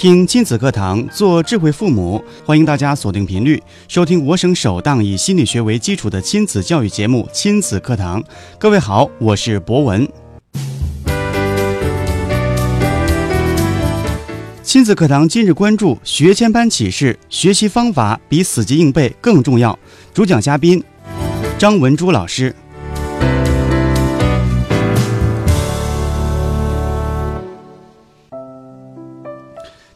听亲子课堂，做智慧父母。欢迎大家锁定频率，收听我省首档以心理学为基础的亲子教育节目《亲子课堂》。各位好，我是博文。亲子课堂今日关注学前班启示：学习方法比死记硬背更重要。主讲嘉宾张文珠老师。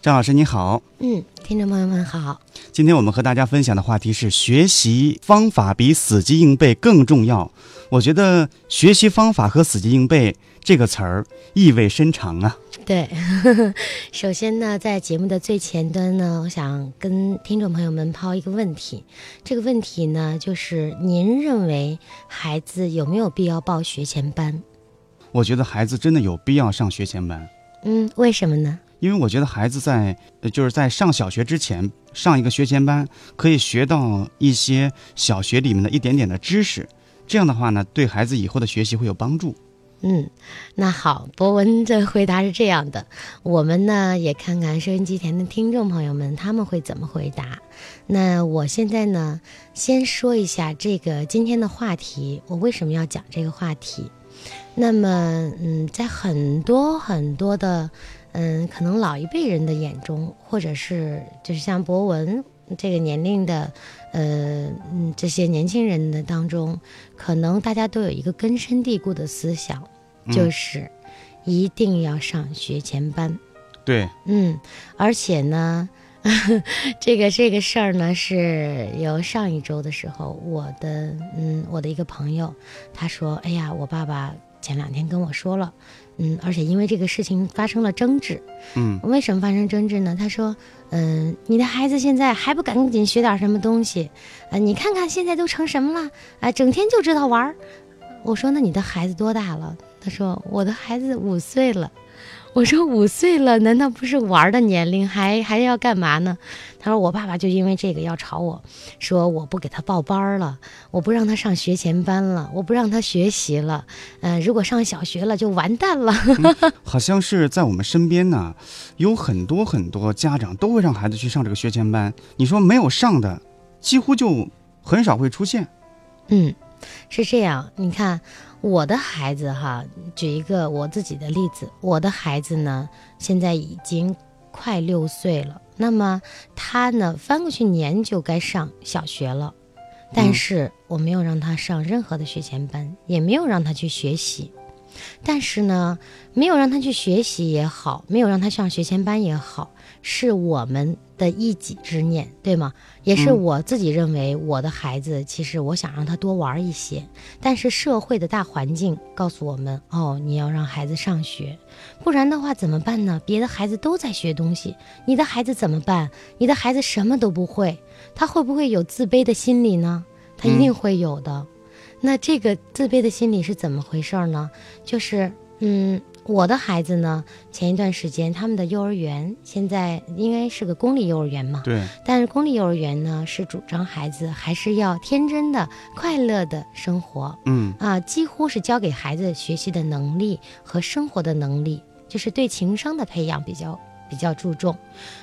张老师你好，嗯，听众朋友们好。今天我们和大家分享的话题是学习方法比死记硬背更重要。我觉得学习方法和死记硬背这个词儿意味深长啊。对呵呵，首先呢，在节目的最前端呢，我想跟听众朋友们抛一个问题。这个问题呢，就是您认为孩子有没有必要报学前班？我觉得孩子真的有必要上学前班。嗯，为什么呢？因为我觉得孩子在就是在上小学之前上一个学前班，可以学到一些小学里面的一点点的知识，这样的话呢，对孩子以后的学习会有帮助。嗯，那好，博文的回答是这样的，我们呢也看看收音机前的听众朋友们他们会怎么回答。那我现在呢，先说一下这个今天的话题，我为什么要讲这个话题？那么，嗯，在很多很多的。嗯，可能老一辈人的眼中，或者是就是像博文这个年龄的，呃，嗯，这些年轻人的当中，可能大家都有一个根深蒂固的思想，就是一定要上学前班。对，嗯，而且呢，这个这个事儿呢，是由上一周的时候，我的嗯，我的一个朋友，他说，哎呀，我爸爸前两天跟我说了。嗯，而且因为这个事情发生了争执，嗯，为什么发生争执呢？他说，嗯，你的孩子现在还不赶紧学点什么东西，啊，你看看现在都成什么了，啊，整天就知道玩儿。我说，那你的孩子多大了？他说，我的孩子五岁了。我说五岁了，难道不是玩的年龄，还还要干嘛呢？他说我爸爸就因为这个要吵我，说我不给他报班了，我不让他上学前班了，我不让他学习了。嗯，如果上小学了就完蛋了。好像是在我们身边呢，有很多很多家长都会让孩子去上这个学前班。你说没有上的，几乎就很少会出现。嗯，是这样。你看。我的孩子哈，举一个我自己的例子，我的孩子呢，现在已经快六岁了。那么他呢，翻过去年就该上小学了，但是我没有让他上任何的学前班，也没有让他去学习。但是呢，没有让他去学习也好，没有让他上学前班也好，是我们的一己之念，对吗？也是我自己认为，我的孩子其实我想让他多玩一些。但是社会的大环境告诉我们，哦，你要让孩子上学，不然的话怎么办呢？别的孩子都在学东西，你的孩子怎么办？你的孩子什么都不会，他会不会有自卑的心理呢？他一定会有的。那这个自卑的心理是怎么回事呢？就是，嗯，我的孩子呢，前一段时间他们的幼儿园现在因为是个公立幼儿园嘛，对，但是公立幼儿园呢是主张孩子还是要天真的、快乐的生活，嗯啊，几乎是教给孩子学习的能力和生活的能力，就是对情商的培养比较。比较注重，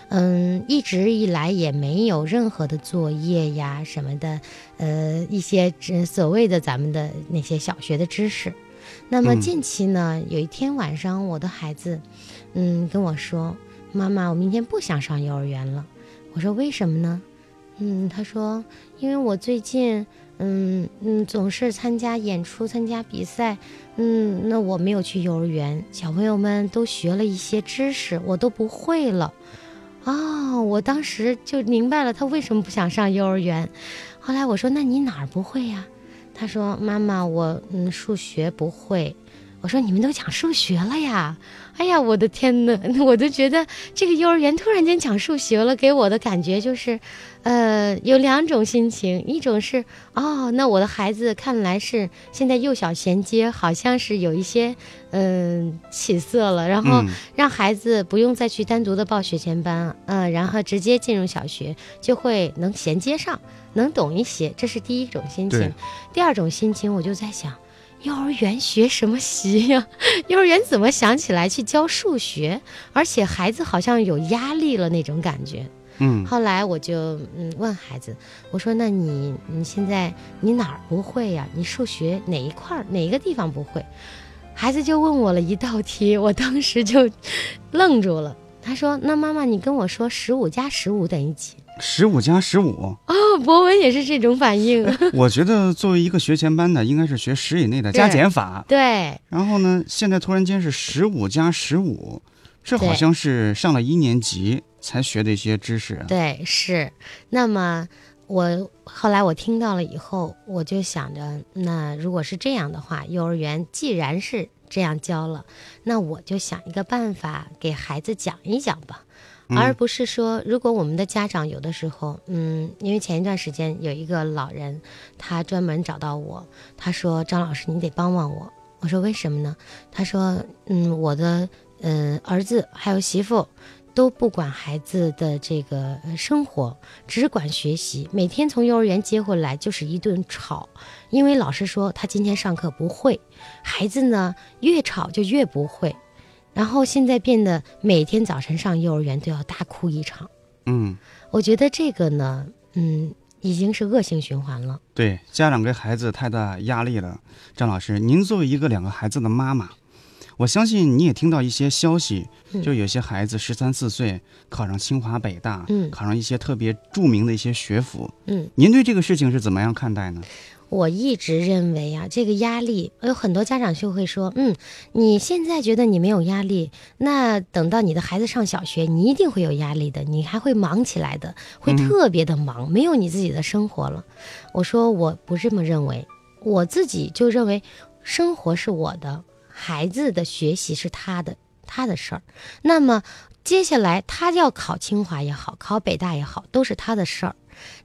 嗯，一直以来也没有任何的作业呀什么的，呃，一些所谓的咱们的那些小学的知识。那么近期呢，有一天晚上，我的孩子，嗯，跟我说：“妈妈，我明天不想上幼儿园了。”我说：“为什么呢？”嗯，他说：“因为我最近。”嗯嗯，总是参加演出、参加比赛，嗯，那我没有去幼儿园，小朋友们都学了一些知识，我都不会了，哦，我当时就明白了他为什么不想上幼儿园。后来我说：“那你哪儿不会呀？”他说：“妈妈，我嗯数学不会，我说你们都讲数学了呀？哎呀，我的天呐，我都觉得这个幼儿园突然间讲数学了，给我的感觉就是，呃，有两种心情，一种是哦，那我的孩子看来是现在幼小衔接，好像是有一些嗯、起色了，然后嗯让孩子不用再去单独的报学前班，嗯、然后直接进入小学，就会能衔接上，能懂一些，这是第一种心情。第二种心情，我就在想，幼儿园学什么习呀？幼儿园怎么想起来去教数学？而且孩子好像有压力了那种感觉。嗯后来我就嗯问孩子，我说：“那你你现在你哪儿不会呀？你数学哪一块儿哪一个地方不会？”孩子就问我了一道题，我当时就愣住了。他说：“那妈妈，你跟我说十五加十五等于几十五加十五，？”哦，博文也是这种反应。我觉得作为一个学前班的，应该是学十以内的加减法。对，然后呢，现在突然间是十五加十五，这好像是上了一年级才学的一些知识。对，是。那么我后来我听到了以后，我就想着，那如果是这样的话，幼儿园既然是这样教了，那我就想一个办法给孩子讲一讲吧。而不是说，如果我们的家长有的时候，嗯，因为前一段时间有一个老人，他专门找到我，他说：“张老师，你得帮帮我。”我说：“为什么呢？”他说：“嗯，我的嗯、儿子还有媳妇都不管孩子的这个呃生活，只管学习。每天从幼儿园接回来就是一顿吵，因为老师说他今天上课不会，孩子呢越吵就越不会。然后现在变得每天早晨上幼儿园都要大哭一场。嗯，我觉得这个呢，嗯，已经是恶性循环了。对，家长给孩子太大压力了。张老师，您作为一个两个孩子的妈妈，我相信你也听到一些消息，嗯就有些孩子十三四岁考上清华北大，嗯考上一些特别著名的一些学府。嗯，您对这个事情是怎么样看待呢？我一直认为啊，这个压力有很多家长就会说，嗯，你现在觉得你没有压力，那等到你的孩子上小学，你一定会有压力的，你还会忙起来的，会特别的忙，没有你自己的生活了。我说我不这么认为，我自己就认为生活是我的，孩子的学习是他的，他的事儿。那么接下来他要考清华也好，考北大也好，都是他的事儿。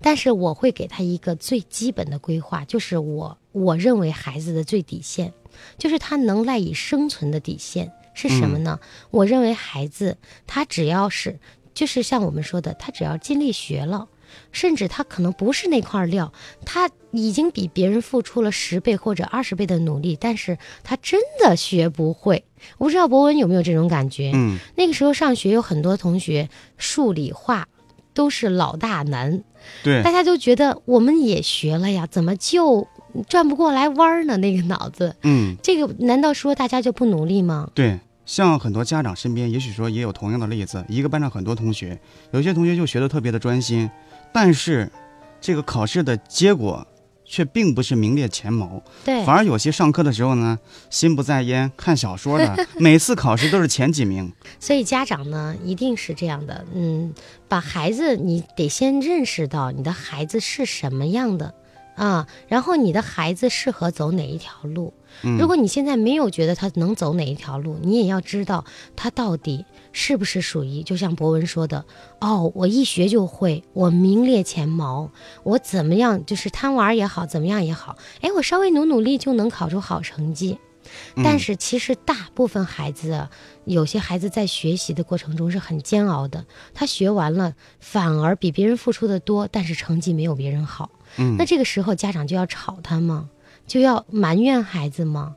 但是我会给他一个最基本的规划，就是我我认为孩子的最底线，就是他能赖以生存的底线是什么呢？我认为孩子他只要是，就是像我们说的，他只要尽力学了。甚至他可能不是那块料，他已经比别人付出了十倍或者二十倍的努力，但是他真的学不会。我不知道博文有没有这种感觉？嗯，那个时候上学有很多同学数理化都是老大难，对大，家都觉得我们也学了呀，怎么就转不过来弯儿呢？那个脑子，嗯，这个难道说大家就不努力吗？对。像很多家长身边，也许说也有同样的例子。一个班上很多同学，有些同学就学得特别的专心，但是这个考试的结果却并不是名列前茅。对，反而有些上课的时候呢，心不在焉，看小说的，每次考试都是前几名。所以家长呢一定是这样的，嗯，把孩子你得先认识到你的孩子是什么样的啊，然后你的孩子适合走哪一条路。嗯如果你现在没有觉得他能走哪一条路，你也要知道他到底是不是属于，就像博文说的，哦，我一学就会，我名列前茅，我怎么样就是贪玩也好，怎么样也好，哎，我稍微努努力就能考出好成绩。但是其实大部分孩子啊，有些孩子在学习的过程中是很煎熬的，他学完了反而比别人付出的多，但是成绩没有别人好。嗯那这个时候家长就要吵他吗？就要埋怨孩子吗？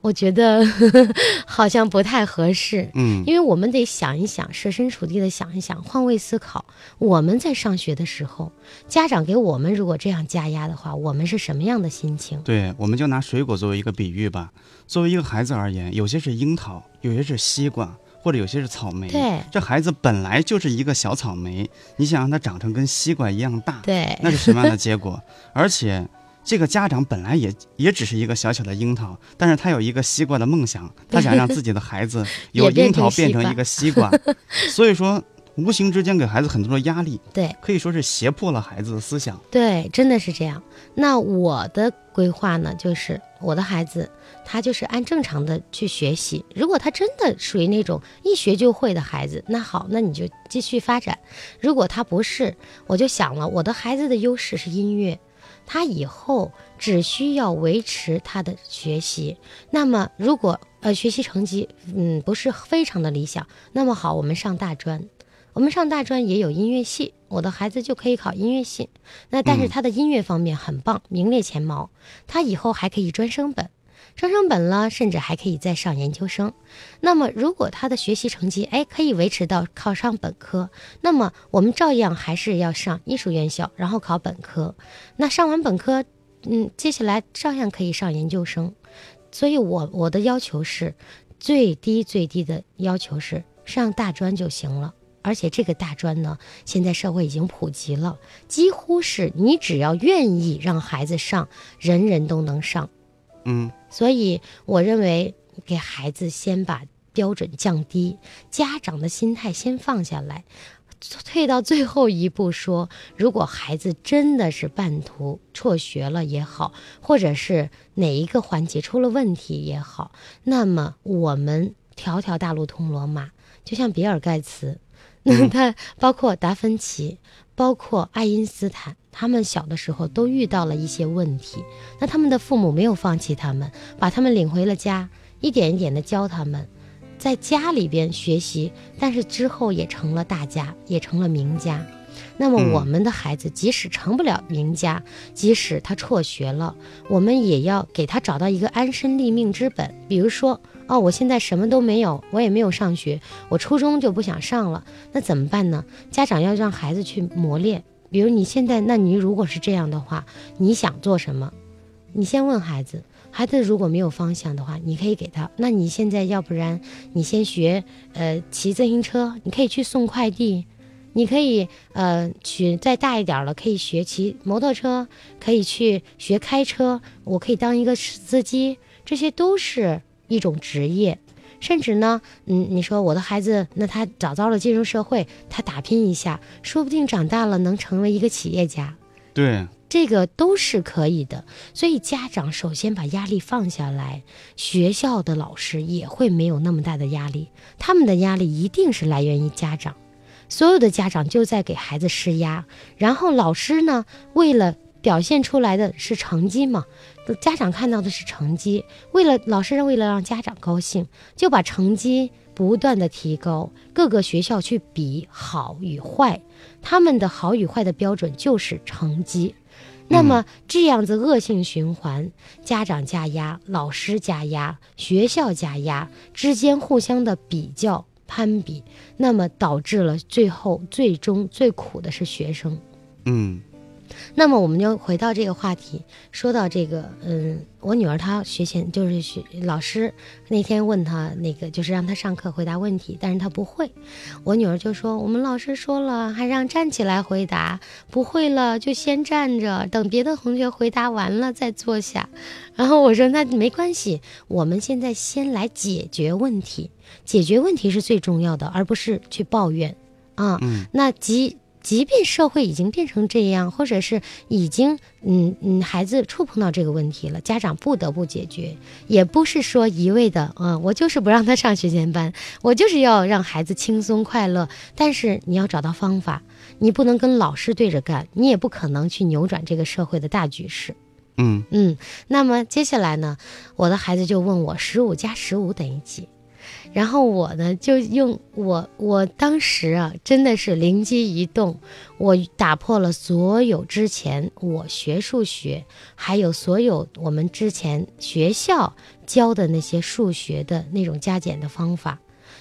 我觉得 好像不太合适。嗯，因为我们得想一想，设身处地的想一想，换位思考。我们在上学的时候，家长给我们如果这样加压的话，我们是什么样的心情？对，我们就拿水果作为一个比喻吧。作为一个孩子而言，有些是樱桃，有些是西瓜，或者有些是草莓。对这孩子本来就是一个小草莓，你想让他长成跟西瓜一样大，对，那是什么样的结果？而且。这个家长本来也也只是一个小小的樱桃，但是他有一个西瓜的梦想，他想让自己的孩子 由樱桃变成一个西瓜，所以说无形之间给孩子很多的压力，对可以说是胁迫了孩子的思想。对，真的是这样。那我的规划呢，就是我的孩子他就是按正常的去学习。如果他真的属于那种一学就会的孩子，那好，那你就继续发展。如果他不是，我就想了，我的孩子的优势是音乐。他以后只需要维持他的学习，那么如果呃学习成绩嗯不是非常的理想，那么好，我们上大专，我们上大专也有音乐系，我的孩子就可以考音乐系。那但是他的音乐方面很棒，名列前茅，他以后还可以专升本。专升本了，甚至还可以再上研究生。那么，如果他的学习成绩哎可以维持到考上本科，那么我们照样还是要上艺术院校，然后考本科。那上完本科，嗯，接下来照样可以上研究生。所以，我我的要求是，最低最低的要求是上大专就行了。而且这个大专呢，现在社会已经普及了，几乎是你只要愿意让孩子上，人人都能上。嗯，所以我认为给孩子先把标准降低，家长的心态先放下来，退到最后一步说，如果孩子真的是半途辍学了也好，或者是哪一个环节出了问题也好，那么我们条条大路通罗马，就像比尔盖茨，他包括达芬奇。包括爱因斯坦，他们小的时候都遇到了一些问题，那他们的父母没有放弃他们，把他们领回了家，一点一点的教他们，在家里边学习，但是之后也成了大家，也成了名家。那么我们的孩子即使成不了名家，即使他辍学了，我们也要给他找到一个安身立命之本，比如说。哦，我现在什么都没有，我也没有上学，我初中就不想上了，那怎么办呢？家长要让孩子去磨练。比如你现在，那你如果是这样的话，你想做什么？你先问孩子，孩子如果没有方向的话，你可以给他。那你现在要不然你先学，呃，骑自行车，你可以去送快递，你可以呃去再大一点了，可以学骑摩托车，可以去学开车，我可以当一个司机，这些都是。一种职业，甚至呢，嗯，你说我的孩子，那他早早的进入社会，他打拼一下，说不定长大了能成为一个企业家。对，这个都是可以的。所以家长首先把压力放下来，学校的老师也会没有那么大的压力，他们的压力一定是来源于家长，所有的家长就在给孩子施压，然后老师呢，为了表现出来的是成绩嘛。家长看到的是成绩，为了老师为了让家长高兴，就把成绩不断的提高，各个学校去比好与坏，他们的好与坏的标准就是成绩，那么这样子恶性循环，家长加压，老师加压，学校加压，之间互相的比较攀比，那么导致了最后最终最苦的是学生，嗯。那么我们就回到这个话题，说到这个，嗯，我女儿她学前就是学老师那天问她那个，就是让她上课回答问题，但是她不会。我女儿就说：“我们老师说了，还让站起来回答，不会了就先站着，等别的同学回答完了再坐下。”然后我说：“那没关系，我们现在先来解决问题，解决问题是最重要的，而不是去抱怨啊。”那即。即便社会已经变成这样，或者是已经嗯嗯，孩子触碰到这个问题了，家长不得不解决，也不是说一味的，嗯，我就是不让他上学前班，我就是要让孩子轻松快乐。但是你要找到方法，你不能跟老师对着干，你也不可能去扭转这个社会的大局势。嗯嗯，那么接下来呢，我的孩子就问我，十五加十五等于几？然后我呢，就用我我当时啊，真的是灵机一动，我打破了所有之前我学数学，还有所有我们之前学校教的那些数学的那种加减的方法，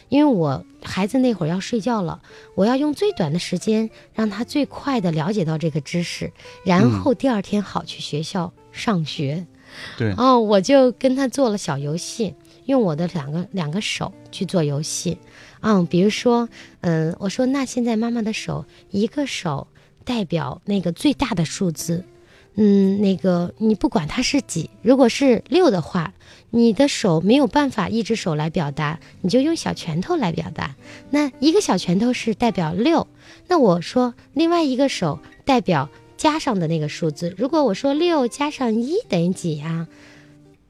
因为我孩子那会儿要睡觉了，我要用最短的时间让他最快的了解到这个知识，然后第二天好去学校上学。对，哦，我就跟他做了小游戏。用我的两个两个手去做游戏，嗯，比如说，嗯，我说那现在妈妈的手一个手代表那个最大的数字，嗯，那个你不管它是几，如果是六的话，你的手没有办法一只手来表达，你就用小拳头来表达。那一个小拳头是代表六，那我说另外一个手代表加上的那个数字。如果我说六加上一等于几呀？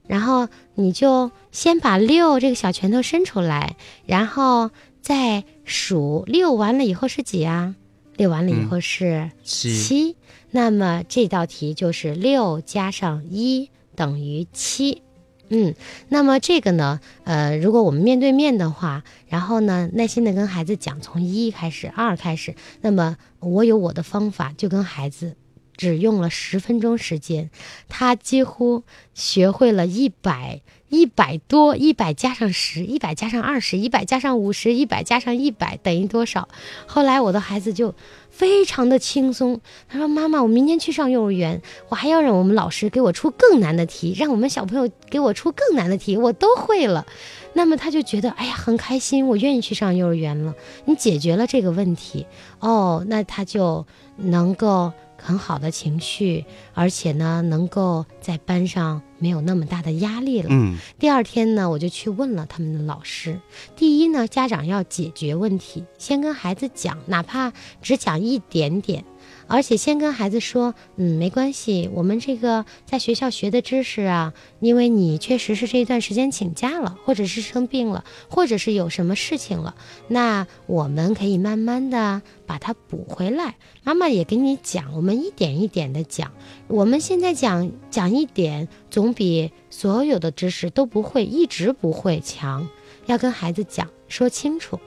然后你就先把六这个小拳头伸出来，然后再数六完了以后是几啊？六完了以后是七七。那么这道题就是六加上一等于七。嗯，那么这个呢，呃，如果我们面对面的话，然后呢，耐心的跟孩子讲，从一开始，二开始，那么我有我的方法，就跟孩子只用了十分钟时间，他几乎学会了一百一百多，一百加上十，一百加上二十，一百加上五十，一百加上一百等于多少？后来我的孩子就非常的轻松，他说：“妈妈，我明天去上幼儿园，我还要让我们老师给我出更难的题，让我们小朋友给我出更难的题，我都会了。”那么他就觉得，哎呀，很开心，我愿意去上幼儿园了。你解决了这个问题，哦，那他就能够很好的情绪，而且呢，能够在班上没有那么大的压力了。嗯第二天呢，我就去问了他们的老师。第一呢，家长要解决问题，先跟孩子讲，哪怕只讲一点点，而且先跟孩子说，嗯，没关系，我们这个在学校学的知识啊，因为你确实是这一段时间请假了，或者是生病了，或者是有什么事情了，那我们可以慢慢的把它补回来。妈妈也给你讲，我们一点一点的讲。我们现在讲讲一点，总比所有的知识都不会，一直不会强。要跟孩子讲，说清楚。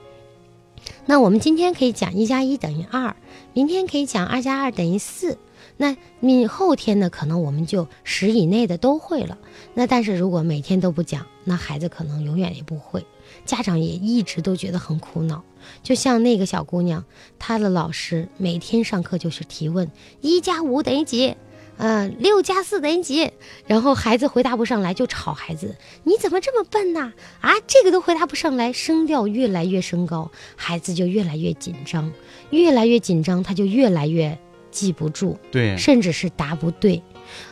那我们今天可以讲一加一等于二，明天可以讲二加二等于四。那你后天呢？可能我们就十以内的都会了。那但是如果每天都不讲，那孩子可能永远也不会。家长也一直都觉得很苦恼。就像那个小姑娘，她的老师每天上课就是提问：一加五等于几？呃，六加四等于几？然后孩子回答不上来，就吵孩子：“你怎么这么笨呐？啊，这个都回答不上来，声调越来越升高，孩子就越来越紧张，越来越紧张，他就越来越记不住，对，甚至是答不对。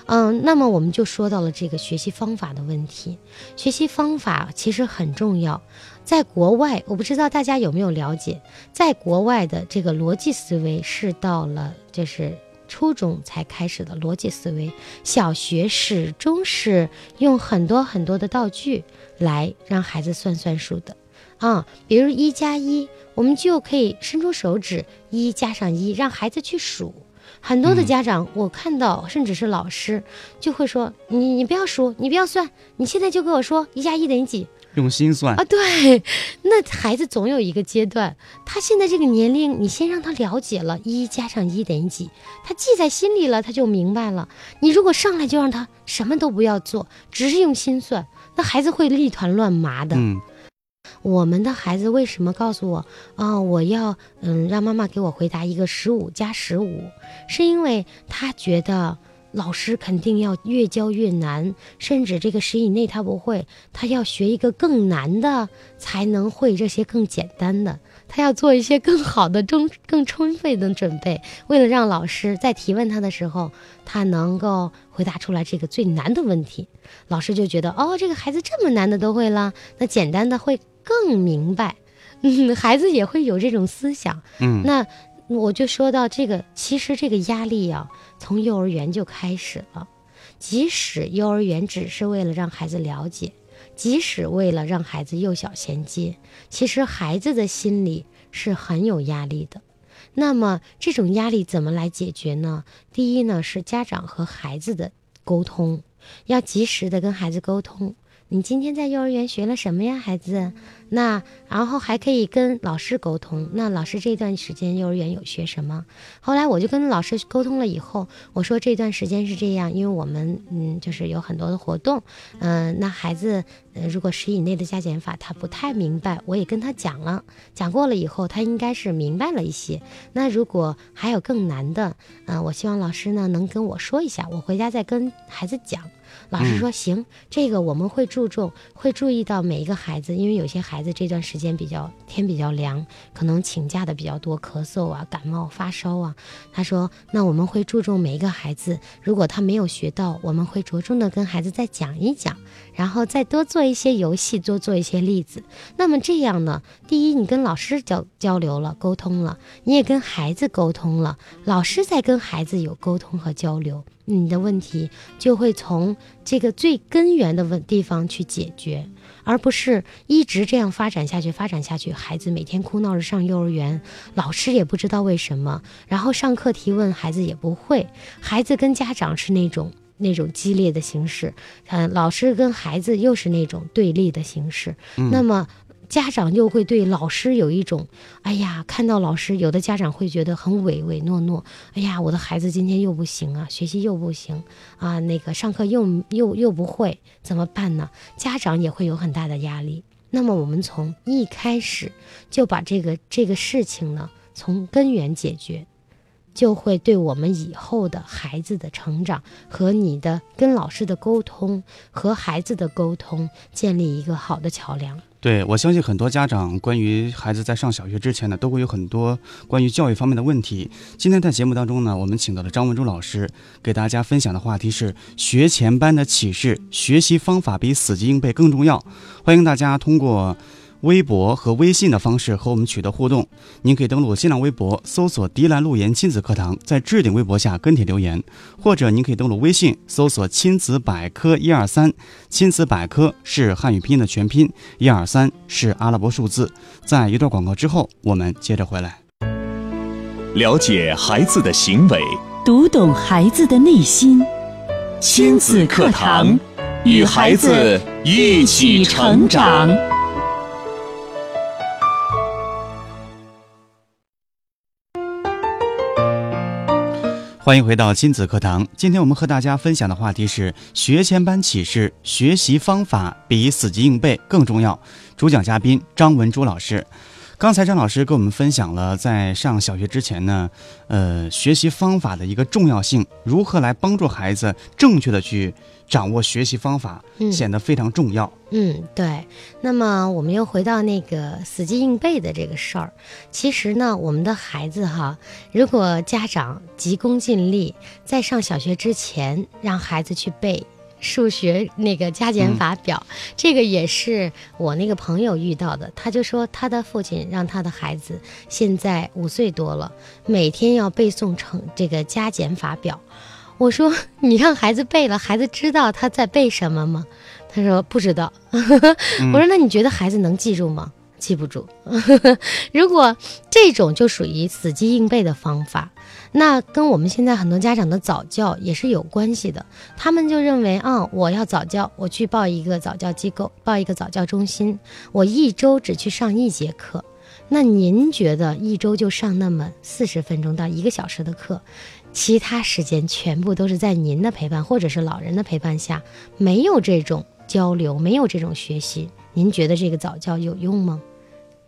嗯，那么我们就说到了这个学习方法的问题。学习方法其实很重要，在国外，我不知道大家有没有了解，在国外的这个逻辑思维是到了就是初中才开始的逻辑思维，小学始终是用很多很多的道具来让孩子算算数的。啊，比如一加一，我们就可以伸出手指，一加上一，让孩子去数。很多的家长，我看到甚至是老师，就会说：“你你不要数，你不要算，你现在就给我说一加一等于几用心算啊？”对，那孩子总有一个阶段，他现在这个年龄，你先让他了解了一加上一等于几，他记在心里了，他就明白了。你如果上来就让他什么都不要做，只是用心算，那孩子会一团乱麻的。嗯我们的孩子为什么告诉我啊、我要嗯让妈妈给我回答一个十五加十五，是因为他觉得老师肯定要越教越难，甚至这个十以内他不会，他要学一个更难的才能会这些更简单的，他要做一些更好的充更充分的准备，为了让老师在提问他的时候，他能够回答出来这个最难的问题，老师就觉得哦，这个孩子这么难的都会了，那简单的会更明白，嗯，孩子也会有这种思想。嗯，那我就说到这个，其实这个压力啊，从幼儿园就开始了。即使幼儿园只是为了让孩子了解，即使为了让孩子幼小衔接，其实孩子的心理是很有压力的。那么这种压力怎么来解决呢？第一呢，是家长和孩子的沟通，要及时的跟孩子沟通。你今天在幼儿园学了什么呀，孩子？那然后还可以跟老师沟通。那老师这段时间幼儿园有学什么？后来我就跟老师沟通了以后，我说这段时间是这样，因为我们嗯就是有很多的活动，嗯、那孩子如果十以内的加减法他不太明白，我也跟他讲了，讲过了以后他应该是明白了一些。那如果还有更难的，嗯、我希望老师呢能跟我说一下，我回家再跟孩子讲。老师说行，这个我们会注重，会注意到每一个孩子，因为有些孩子这段时间比较天比较凉，可能请假的比较多，咳嗽啊、感冒、发烧啊。他说，那我们会注重每一个孩子，如果他没有学到，我们会着重的跟孩子再讲一讲，然后再多做一些游戏，多做一些例子。那么这样呢，第一，你跟老师交交流了、沟通了，你也跟孩子沟通了，老师在跟孩子有沟通和交流。你的问题就会从这个最根源的问地方去解决，而不是一直这样发展下去。发展下去，孩子每天哭闹着上幼儿园，老师也不知道为什么，然后上课提问，孩子也不会。孩子跟家长是那种那种激烈的形式，嗯，老师跟孩子又是那种对立的形式。那么。家长又会对老师有一种，哎呀，看到老师，有的家长会觉得很唯唯诺诺，哎呀，我的孩子今天又不行啊，学习又不行啊，那个上课又又又不会，怎么办呢？家长也会有很大的压力。那么我们从一开始就把这个这个事情呢，从根源解决，就会对我们以后的孩子的成长和你的跟老师的沟通和孩子的沟通建立一个好的桥梁。对，我相信很多家长关于孩子在上小学之前呢，都会有很多关于教育方面的问题。今天在节目当中呢，我们请到了张文忠老师，给大家分享的话题是学前班的启示：学习方法比死记硬背更重要。欢迎大家通过。微博和微信的方式和我们取得互动，您可以登录新浪微博搜索“迪兰路言亲子课堂”，在置顶微博下跟帖留言，或者您可以登录微信搜索“亲子百科一二三”，亲子百科是汉语拼音的全拼，一二三是阿拉伯数字。在一段广告之后，我们接着回来，了解孩子的行为，读懂孩子的内心，亲子课堂与孩子一起成长。欢迎回到亲子课堂。今天我们和大家分享的话题是学前班启示：学习方法比死记硬背更重要。主讲嘉宾张文珠老师。刚才张老师跟我们分享了在上小学之前呢，呃，学习方法的一个重要性，如何来帮助孩子正确的去。掌握学习方法显得非常重要。嗯，对。那么我们又回到那个死记硬背的这个事儿。其实呢，我们的孩子哈，如果家长急功近利，在上小学之前让孩子去背数学那个加减法表，这个也是我那个朋友遇到的。他就说他的父亲让他的孩子现在五岁多了，每天要背诵成这个加减法表。我说你让孩子背了，孩子知道他在背什么吗？他说不知道。我说那你觉得孩子能记住吗？记不住。如果这种就属于死记硬背的方法，那跟我们现在很多家长的早教也是有关系的。他们就认为啊，我要早教，我去报一个早教机构，报一个早教中心，我一周只去上一节课。那您觉得一周就上那么四十分钟到一个小时的课？其他时间全部都是在您的陪伴或者是老人的陪伴下，没有这种交流，没有这种学习，您觉得这个早教有用吗？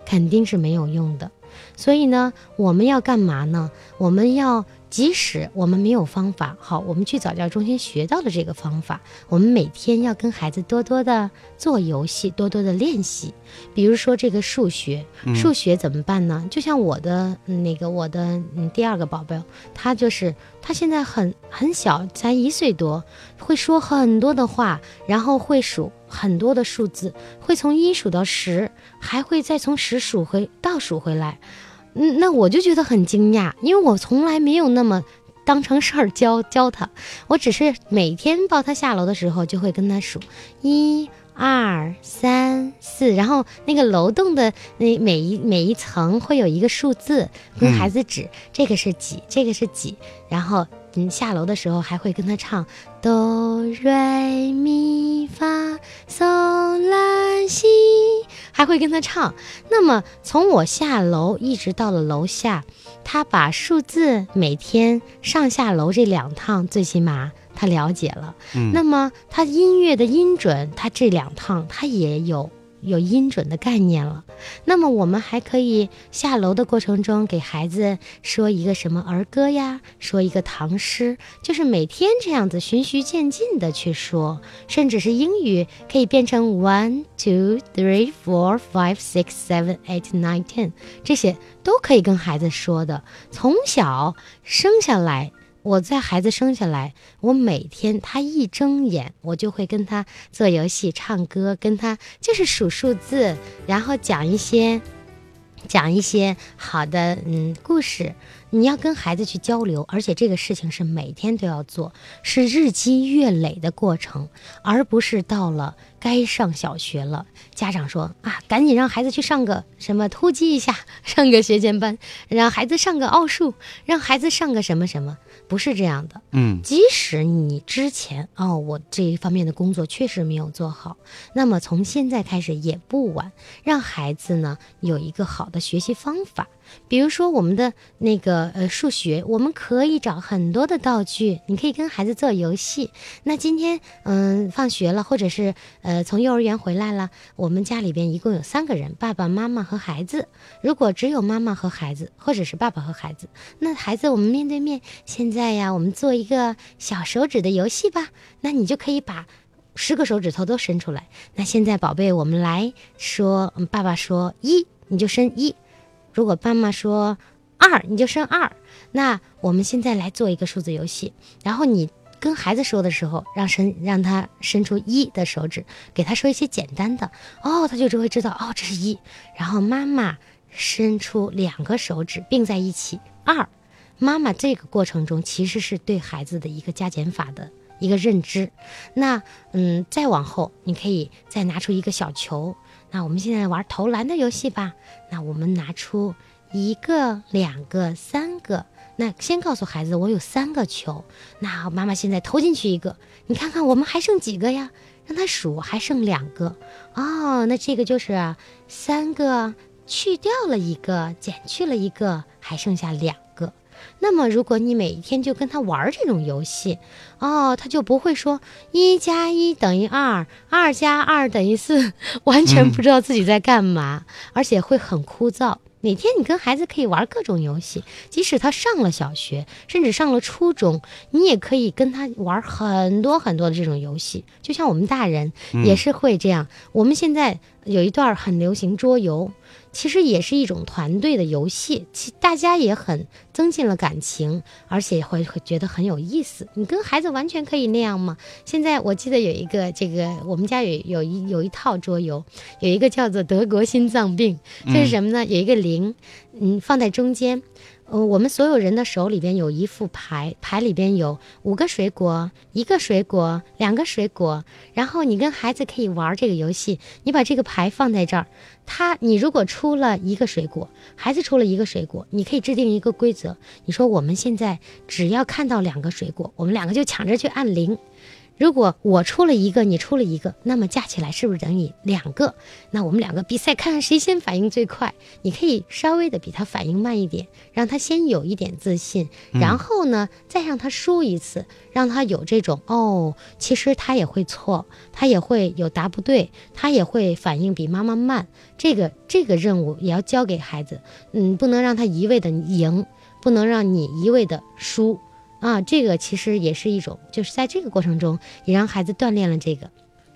肯定是没有用的。所以呢，我们要干嘛呢？我们要。即使我们没有方法，好，我们去早教中心学到了这个方法，我们每天要跟孩子多多的做游戏，多多的练习。比如说这个数学，数学怎么办呢？就像我的那个我的嗯第二个宝贝，他就是他现在很很小，才一岁多，会说很多的话，然后会数很多的数字，会从一数到十，还会再从十数回倒数回来。嗯，那我就觉得很惊讶，因为我从来没有那么当成事儿教教他，我只是每天抱他下楼的时候就会跟他数一二三四，然后那个楼栋的那每一每一层会有一个数字，跟孩子指这个是几，这个是几，然后嗯下楼的时候还会跟他唱哆瑞咪发嗦拉西。还会跟他唱。那么从我下楼一直到了楼下，他把数字每天上下楼这两趟，最起码他了解了。嗯，那么他音乐的音准，他这两趟他也有有音准的概念了。那么我们还可以下楼的过程中给孩子说一个什么儿歌呀，说一个唐诗，就是每天这样子循序渐进的去说，甚至是英语可以变成 one two three four five six seven eight nine ten，这些都可以跟孩子说的。从小生下来。我在孩子生下来，我每天他一睁眼，我就会跟他做游戏、唱歌，跟他就是数数字，然后讲一些，讲一些好的嗯故事。你要跟孩子去交流，而且这个事情是每天都要做，是日积月累的过程，而不是到了该上小学了，家长说啊，赶紧让孩子去上个什么突击一下，上个学前班，让孩子上个奥数，让孩子上个什么什么，不是这样的。嗯，即使你之前哦，我这一方面的工作确实没有做好，那么从现在开始也不晚，让孩子呢有一个好的学习方法。比如说我们的那个呃数学，我们可以找很多的道具，你可以跟孩子做游戏。那今天嗯放学了，或者是呃从幼儿园回来了，我们家里边一共有三个人，爸爸妈妈和孩子。如果只有妈妈和孩子，或者是爸爸和孩子，那孩子我们面对面。现在呀，我们做一个小手指的游戏吧。那你就可以把十个手指头都伸出来。那现在宝贝，我们来说，爸爸说一，你就伸一。如果妈妈说二，你就升二。那我们现在来做一个数字游戏，然后你跟孩子说的时候，让伸让他伸出一的手指，给他说一些简单的哦，他就只会知道哦，这是一。然后妈妈伸出两个手指并在一起二，妈妈这个过程中其实是对孩子的一个加减法的一个认知。那嗯，再往后你可以再拿出一个小球。那我们现在玩投篮的游戏吧。那我们拿出一个、两个、三个。那先告诉孩子，我有三个球。那妈妈现在投进去一个，你看看我们还剩几个呀？让他数，还剩两个。哦，那这个就是三个去掉了一个，减去了一个，还剩下两个。那么如果你每一天就跟他玩这种游戏，哦，他就不会说一加一等于二，二加二等于四，完全不知道自己在干嘛，而且会很枯燥。每天你跟孩子可以玩各种游戏，即使他上了小学，甚至上了初中，你也可以跟他玩很多很多的这种游戏。就像我们大人也是会这样。我们现在有一段很流行桌游。其实也是一种团队的游戏，其大家也很增进了感情，而且会会觉得很有意思。你跟孩子完全可以那样吗？现在我记得有一个这个，我们家有有一有一套桌游，有一个叫做德国心脏病，这是什么呢？有一个零，嗯，放在中间。呃，我们所有人的手里边有一副牌，牌里边有五个水果，一个水果，两个水果。然后你跟孩子可以玩这个游戏，你把这个牌放在这儿，他你如果出了一个水果，孩子出了一个水果，你可以制定一个规则，你说我们现在只要看到两个水果，我们两个就抢着去按零。如果我出了一个，你出了一个，那么加起来是不是等于两个？那我们两个比赛，看看谁先反应最快。你可以稍微的比他反应慢一点，让他先有一点自信，然后呢，再让他输一次，让他有这种哦，其实他也会错，他也会有答不对，他也会反应比妈妈慢。这个这个任务也要交给孩子，嗯，不能让他一味的赢，不能让你一味的输。啊，这个其实也是一种，就是在这个过程中也让孩子锻炼了这个。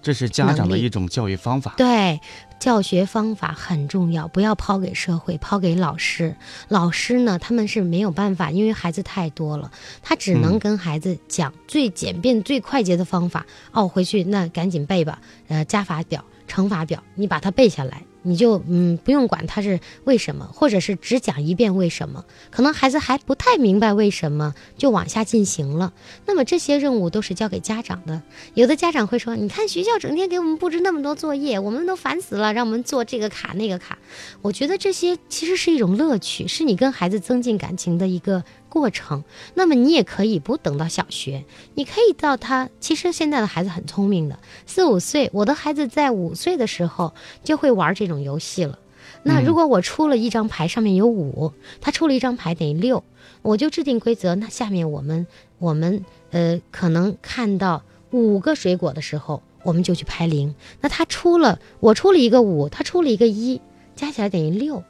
这是家长的一种教育方法。对，教学方法很重要，不要抛给社会，抛给老师。老师呢，他们是没有办法，因为孩子太多了，他只能跟孩子讲最简便、最快捷的方法。哦，回去那赶紧背吧，呃，加法表、乘法表，你把它背下来。你就嗯不用管他是为什么，或者是只讲一遍为什么，可能孩子还不太明白为什么，就往下进行了。那么这些任务都是交给家长的。有的家长会说：“你看学校整天给我们布置那么多作业，我们都烦死了，让我们做这个卡那个卡。”我觉得这些其实是一种乐趣，是你跟孩子增进感情的一个。过程，那么你也可以不等到小学，你可以到他。其实现在的孩子很聪明的，四五岁，我的孩子在五岁的时候就会玩这种游戏了。那如果我出了一张牌，上面有五，他出了一张牌等于六，我就制定规则。那下面我们我们呃可能看到五个水果的时候，我们就去拍零。那他出了，我出了一个五，他出了一个一，加起来等于六。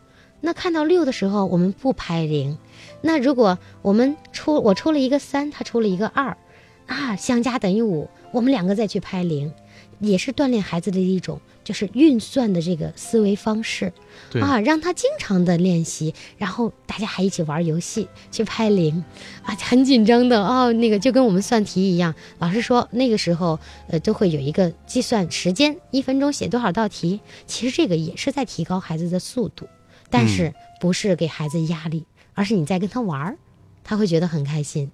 那看到六的时候，我们不拍零。那如果我们出我出了一个三，他出了一个二，啊，相加等于五，我们两个再去拍零，也是锻炼孩子的一种就是运算的这个思维方式。啊，让他经常的练习，然后大家还一起玩游戏去拍零。啊，很紧张的哦，那个就跟我们算题一样，老师说那个时候呃都会有一个计算时间，一分钟写多少道题，其实这个也是在提高孩子的速度，但是不是给孩子压力，而是你在跟他玩儿，他会觉得很开心。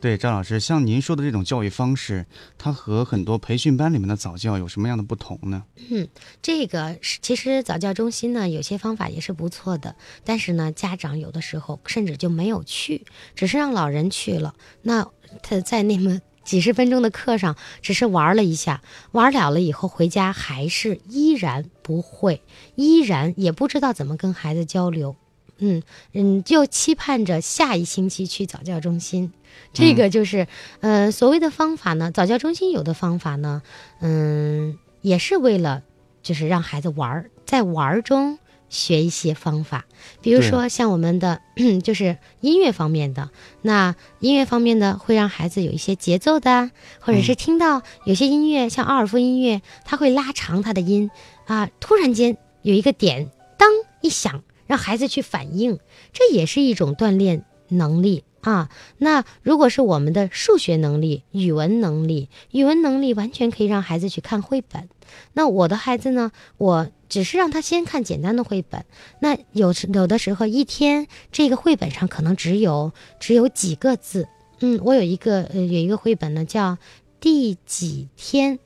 对，张老师，像您说的这种教育方式，它和很多培训班里面的早教有什么样的不同呢？嗯这个是其实早教中心呢，有些方法也是不错的，但是呢，家长有的时候甚至就没有去，只是让老人去了。那他在那么几十分钟的课上，只是玩了一下，玩了了以后回家还是依然不会，依然也不知道怎么跟孩子交流。嗯嗯，就期盼着下一星期去早教中心。这个就是，呃，所谓的方法呢，早教中心有的方法呢，嗯，也是为了就是让孩子玩儿，在玩儿中学一些方法，比如说像我们的 就是音乐方面的，那音乐方面的会让孩子有一些节奏的，或者是听到有些音乐，像奥尔夫音乐，它会拉长它的音啊，突然间有一个点，当一响，让孩子去反应，这也是一种锻炼能力。啊，那如果是我们的数学能力、语文能力，语文能力完全可以让孩子去看绘本。那我的孩子呢，我只是让他先看简单的绘本。那有有的时候一天这个绘本上可能只有只有几个字。嗯，我有一个呃有一个绘本呢叫第几天。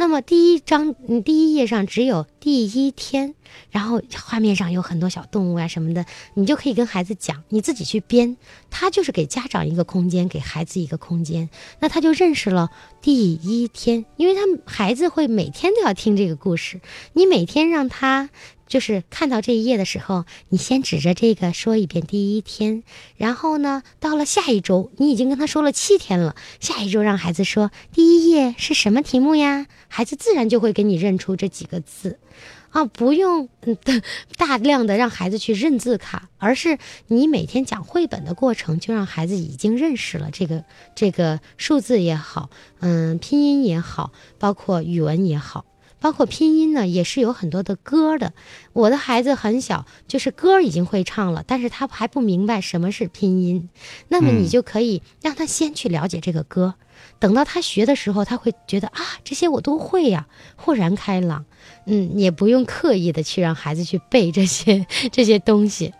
那么第一章，嗯，第一页上只有第一天，然后画面上有很多小动物啊什么的，你就可以跟孩子讲，你自己去编，他就是给家长一个空间，给孩子一个空间，那他就认识了第一天，因为他孩子会每天都要听这个故事，你每天让他。就是看到这一页的时候，你先指着这个说一遍第一天，然后呢，到了下一周，你已经跟他说了七天了，下一周让孩子说第一页是什么题目呀？孩子自然就会给你认出这几个字。啊，不用嗯大量的让孩子去认字卡，而是你每天讲绘本的过程，就让孩子已经认识了这个这个数字也好，嗯，拼音也好，包括语文也好。包括拼音呢，也是有很多的歌的。我的孩子很小，就是歌已经会唱了，但是他还不明白什么是拼音。那么你就可以让他先去了解这个歌，等到他学的时候，他会觉得啊，这些我都会呀，豁然开朗。嗯，也不用刻意的去让孩子去背这些 这些东西。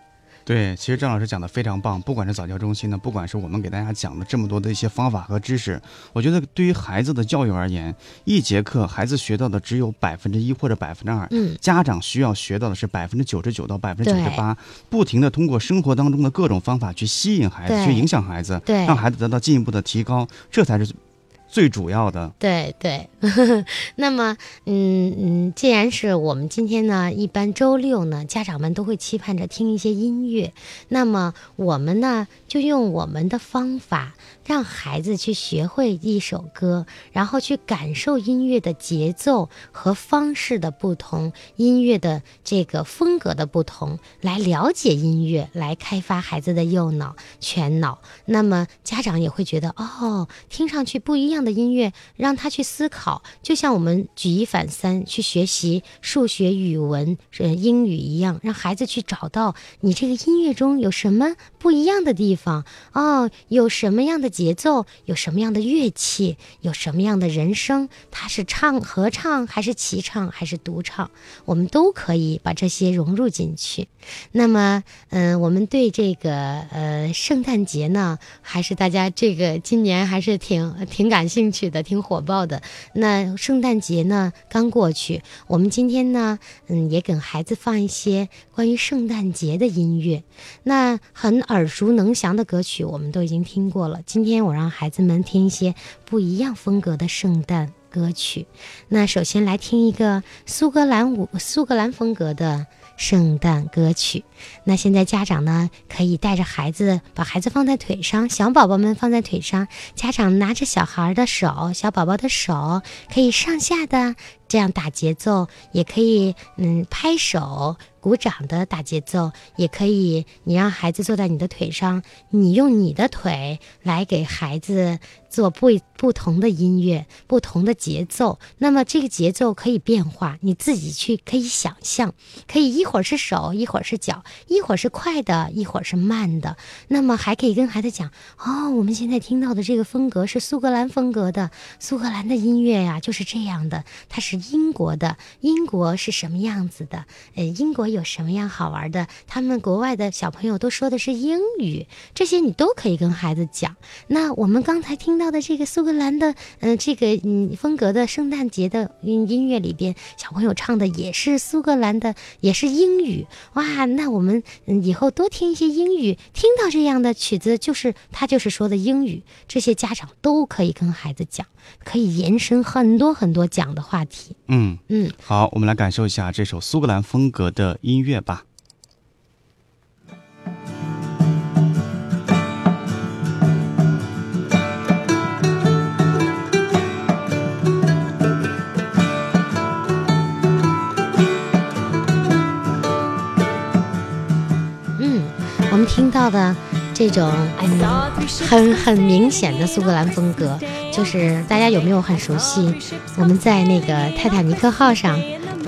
对，其实张老师讲的非常棒，不管是早教中心呢，不管是我们给大家讲的这么多的一些方法和知识，我觉得对于孩子的教育而言，一节课孩子学到的只有百分之一或者百分之二，嗯，家长需要学到的是百分之九十九到百分之九十八，不停的通过生活当中的各种方法去吸引孩子，去影响孩子，对让孩子得到进一步的提高，这才是最主要的。对对，那么，嗯嗯，既然是我们今天呢，一般周六呢，家长们都会期盼着听一些音乐，那么我们呢，就用我们的方法，让孩子去学会一首歌，然后去感受音乐的节奏和方式的不同，音乐的这个风格的不同，来了解音乐，来开发孩子的右脑、全脑。那么家长也会觉得，哦，听上去不一样的音乐，让他去思考，就像我们举一反三去学习数学、语文、呃英语一样，让孩子去找到你这个音乐中有什么不一样的地方，哦，有什么样的节奏，有什么样的乐器，有什么样的人声，他是唱合唱还是齐唱还是独唱，我们都可以把这些融入进去。那么，嗯、我们对这个呃圣诞节呢，还是大家这个今年还是挺挺感兴趣的，挺火爆的。那圣诞节呢刚过去，我们今天呢，嗯，也给孩子放一些关于圣诞节的音乐。那很耳熟能详的歌曲，我们都已经听过了。今今天我让孩子们听一些不一样风格的圣诞歌曲。那首先来听一个苏格兰舞苏格兰风格的圣诞歌曲。那现在家长呢，可以带着孩子，把孩子放在腿上，小宝宝们放在腿上，家长拿着小孩的手，小宝宝的手，可以上下的这样打节奏，也可以嗯拍手。鼓掌的打节奏，也可以。你让孩子坐在你的腿上，你用你的腿来给孩子做不不同的音乐、不同的节奏。那么这个节奏可以变化，你自己去可以想象，可以一会儿是手，一会儿是脚，一会儿是快的，一会儿是慢的。那么还可以跟孩子讲哦，我们现在听到的这个风格是苏格兰风格的，苏格兰的音乐呀就是这样的，它是英国的，英国是什么样子的？呃，英国。有什么样好玩的？他们国外的小朋友都说的是英语，这些你都可以跟孩子讲。那我们刚才听到的这个苏格兰的，嗯，这个嗯风格的圣诞节的音音乐里边，小朋友唱的也是苏格兰的，也是英语。哇，那我们嗯以后多听一些英语，听到这样的曲子，就是他就是说的英语。这些家长都可以跟孩子讲，可以延伸很多很多讲的话题。嗯嗯，好，我们来感受一下这首苏格兰风格的。音乐吧。嗯，我们听到的这种很很明显的苏格兰风格，就是大家有没有很熟悉？我们在那个泰坦尼克号上。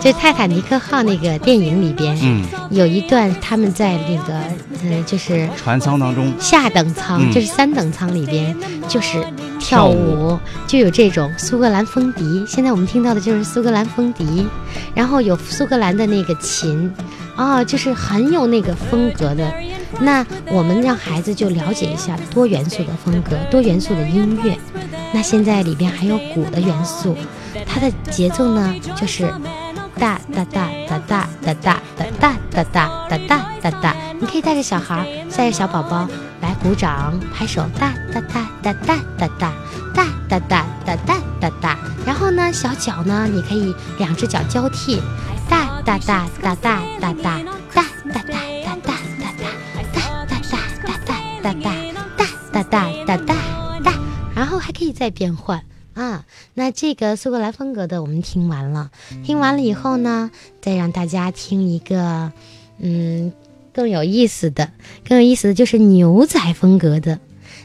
就泰坦尼克号那个电影里边，嗯，有一段他们在那个，呃，就是船舱当中，下等舱，就是三等舱里边，就是跳舞，就有这种苏格兰风笛。现在我们听到的就是苏格兰风笛，然后有苏格兰的那个琴，啊，就是很有那个风格的。那我们让孩子就了解一下多元素的风格，多元素的音乐。那现在里边还有鼓的元素，它的节奏呢就是。哒哒哒哒哒哒哒哒哒哒哒哒哒哒，你可以带着小孩，带着小宝宝来鼓掌、拍手，哒哒哒哒哒哒哒哒哒哒哒哒哒哒。然后呢，小脚呢，你可以两只脚交替，哒哒哒哒哒哒哒后还可以再变换。啊，那这个苏格兰风格的我们听完了，听完了以后呢，再让大家听一个，嗯，更有意思的，更有意思的就是牛仔风格的，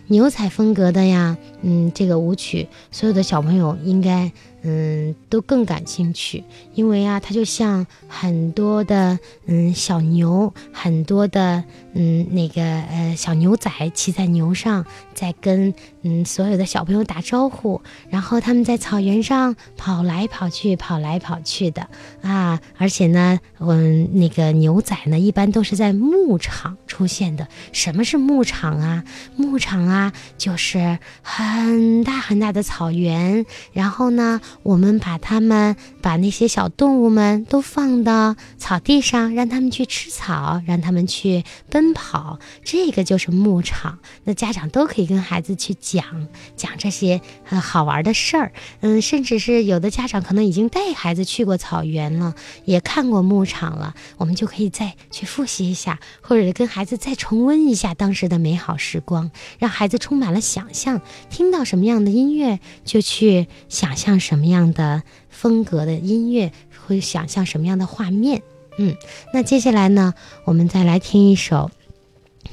牛仔风格的呀，嗯，这个舞曲，所有的小朋友应该。嗯，都更感兴趣，因为啊，它就像很多的嗯小牛，很多的嗯那个呃小牛仔骑在牛上，在跟嗯所有的小朋友打招呼，然后他们在草原上跑来跑去，跑来跑去的啊，而且呢，嗯那个牛仔呢，一般都是在牧场出现的。什么是牧场啊？牧场啊，就是很大很大的草原，然后呢。我们把它们，把那些小动物们都放到草地上，让他们去吃草，让他们去奔跑。这个就是牧场。那家长都可以跟孩子去讲讲这些很好玩的事儿。嗯，甚至是有的家长可能已经带孩子去过草原了，也看过牧场了，我们就可以再去复习一下，或者跟孩子再重温一下当时的美好时光，让孩子充满了想象。听到什么样的音乐，就去想象什么。么样的风格的音乐，会想象什么样的画面？嗯，那接下来呢，我们再来听一首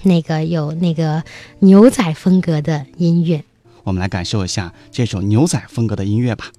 那个有那个牛仔风格的音乐。我们来感受一下这首牛仔风格的音乐吧。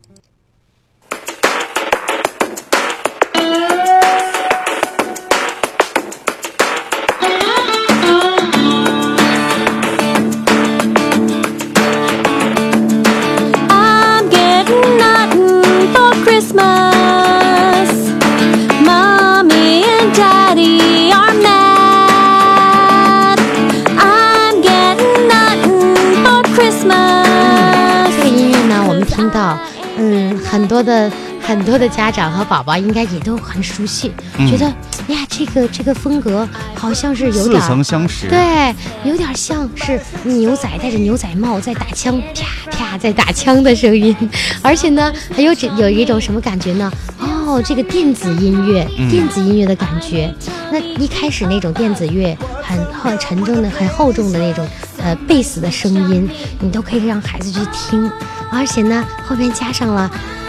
很多的很多的家长和宝宝应该也都很熟悉，嗯觉得呀，这个这个风格好像是有点儿曾相识。对，有点像是牛仔戴着牛仔帽在打枪，啪啪在打枪的声音，而且呢，还有这有一种什么感觉呢？哦，这个电子音乐，嗯电子音乐的感觉。那一开始那种电子乐很很沉重的、很厚重的那种呃贝斯的声音，你都可以让孩子去听，而且呢，后面加上了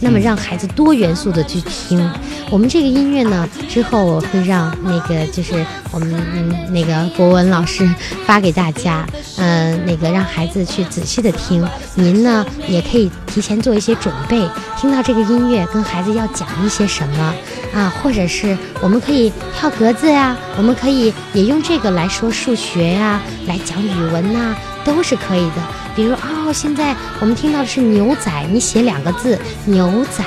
那么让孩子多元素的去听，我们这个音乐呢，之后我会让那个就是我们嗯那个博文老师发给大家，嗯、那个让孩子去仔细的听。您呢也可以提前做一些准备，听到这个音乐跟孩子要讲一些什么啊，或者是我们可以跳格子呀，我们可以也用这个来说数学呀，来讲语文呐、都是可以的。比如哦，现在我们听到的是牛仔，你写两个字牛仔，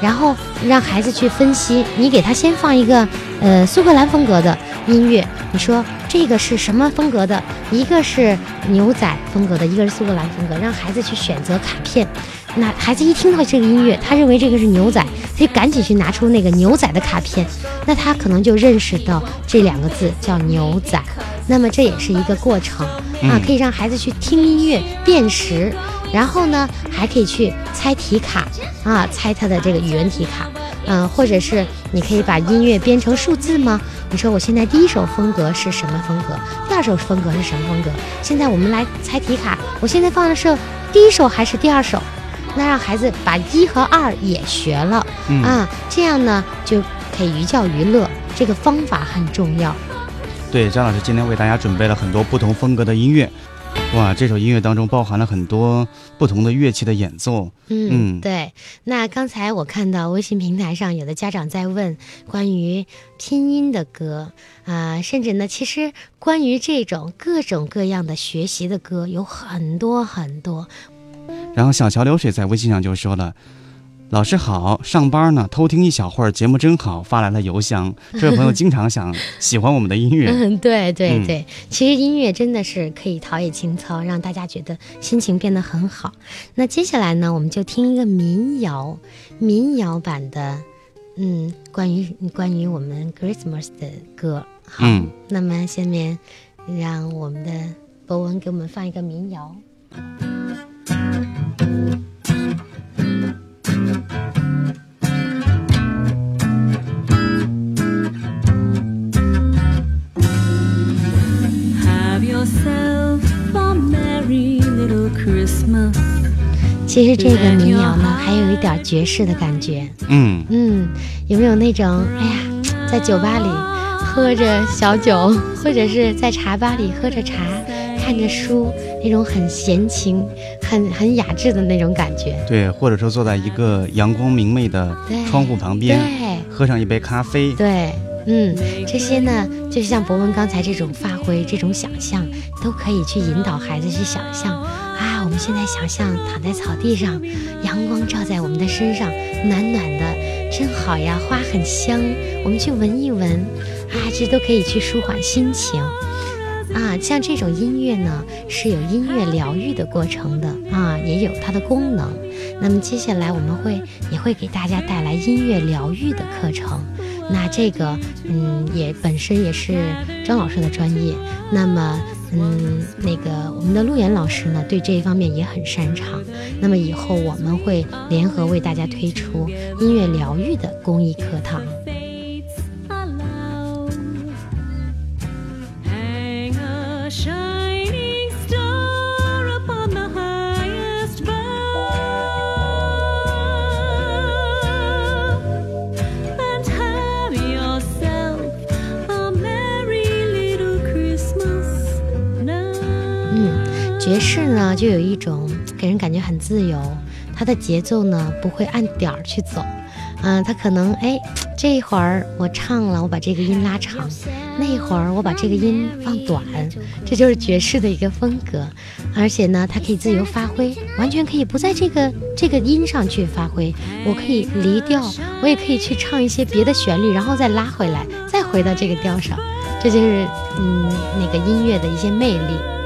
然后让孩子去分析。你给他先放一个呃苏格兰风格的音乐，你说这个是什么风格的？一个是牛仔风格的，一个是苏格兰风格，让孩子去选择卡片。那孩子一听到这个音乐，他认为这个是牛仔，他就赶紧去拿出那个牛仔的卡片，那他可能就认识到这两个字叫牛仔。那么这也是一个过程啊嗯，可以让孩子去听音乐辨识，然后呢还可以去猜题卡啊，猜他的这个语文题卡。嗯，或者是你可以把音乐编成数字吗？你说我现在第一首风格是什么风格？第二首风格是什么风格？现在我们来猜题卡，我现在放的是第一首还是第二首？那让孩子把一和二也学了、嗯啊，这样呢就可以寓教于乐。这个方法很重要。对，张老师今天为大家准备了很多不同风格的音乐。哇，这首音乐当中包含了很多不同的乐器的演奏。嗯，嗯对。那刚才我看到微信平台上有的家长在问关于拼音的歌啊、甚至呢，其实关于这种各种各样的学习的歌有很多很多。然后小桥流水在微信上就说了。老师好，上班呢，偷听一小会儿节目真好，发来了邮箱。这位朋友经常想喜欢我们的音乐，嗯，对对嗯对，其实音乐真的是可以陶冶情操，让大家觉得心情变得很好。那接下来呢，我们就听一个民谣，民谣版的，嗯，关于关于我们 Christmas 的歌。好，嗯那么下面让我们的博文给我们放一个民谣。其实这个民谣呢，还有一点爵士的感觉。嗯，嗯，有没有那种哎呀，在酒吧里喝着小酒，或者是在茶吧里喝着茶，看着书，那种很闲情、很很雅致的那种感觉？对，或者说坐在一个阳光明媚的窗户旁边，对喝上一杯咖啡，对，嗯，这些呢，就像博文刚才这种发挥、这种想象，都可以去引导孩子去想象啊。我们现在想象躺在草地上，阳光照在我们的身上，暖暖的，真好呀，花很香，我们去闻一闻，啊，这都可以去舒缓心情。啊，像这种音乐呢，是有音乐疗愈的过程的啊，也有它的功能。那么接下来我们会也会给大家带来音乐疗愈的课程。那这个，嗯，也本身也是张老师的专业。那么，嗯，那个我们的陆岩老师呢，对这一方面也很擅长。那么以后我们会联合为大家推出音乐疗愈的公益课堂。就有一种给人感觉很自由，它的节奏呢不会按点儿去走，嗯、他可能哎，这一会儿我唱了，我把这个音拉长，那一会儿我把这个音放短，这就是爵士的一个风格。而且呢，它可以自由发挥，完全可以不在这个这个音上去发挥，我可以离调，我也可以去唱一些别的旋律，然后再拉回来，再回到这个调上，这就是嗯那个音乐的一些魅力。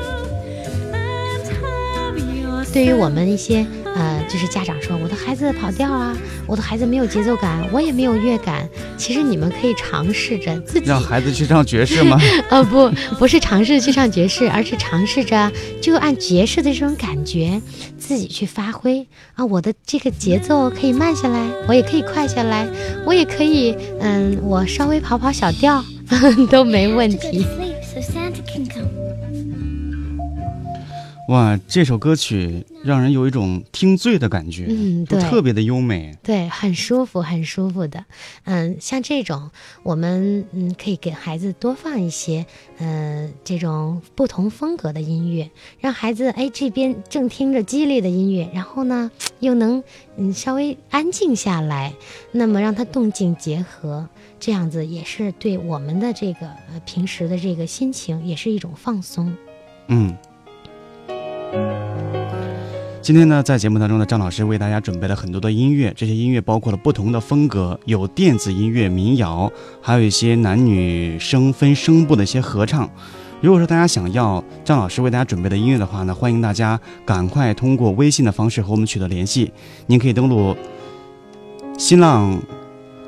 对于我们一些呃，就是家长说我的孩子跑调啊，我的孩子没有节奏感，我也没有乐感。其实你们可以尝试着自己让孩子去唱爵士吗？呃，不，不是尝试去唱爵士，而是尝试着就按爵士的这种感觉自己去发挥啊。我的这个节奏可以慢下来，我也可以快下来，我也可以，嗯，我稍微跑跑小调 都没问题。哇，这首歌曲让人有一种听醉的感觉，嗯对特别的优美。对，很舒服，很舒服的。嗯，像这种，我们嗯可以给孩子多放一些，呃，这种不同风格的音乐，让孩子哎这边正听着激烈的音乐，然后呢又能嗯稍微安静下来，那么让他动静结合，这样子也是对我们的这个呃平时的这个心情也是一种放松。嗯。今天呢，在节目当中呢，张老师为大家准备了很多的音乐，这些音乐包括了不同的风格，有电子音乐、民谣，还有一些男女生分声部的一些合唱。如果说大家想要张老师为大家准备的音乐的话呢，欢迎大家赶快通过微信的方式和我们取得联系。您可以登录新浪。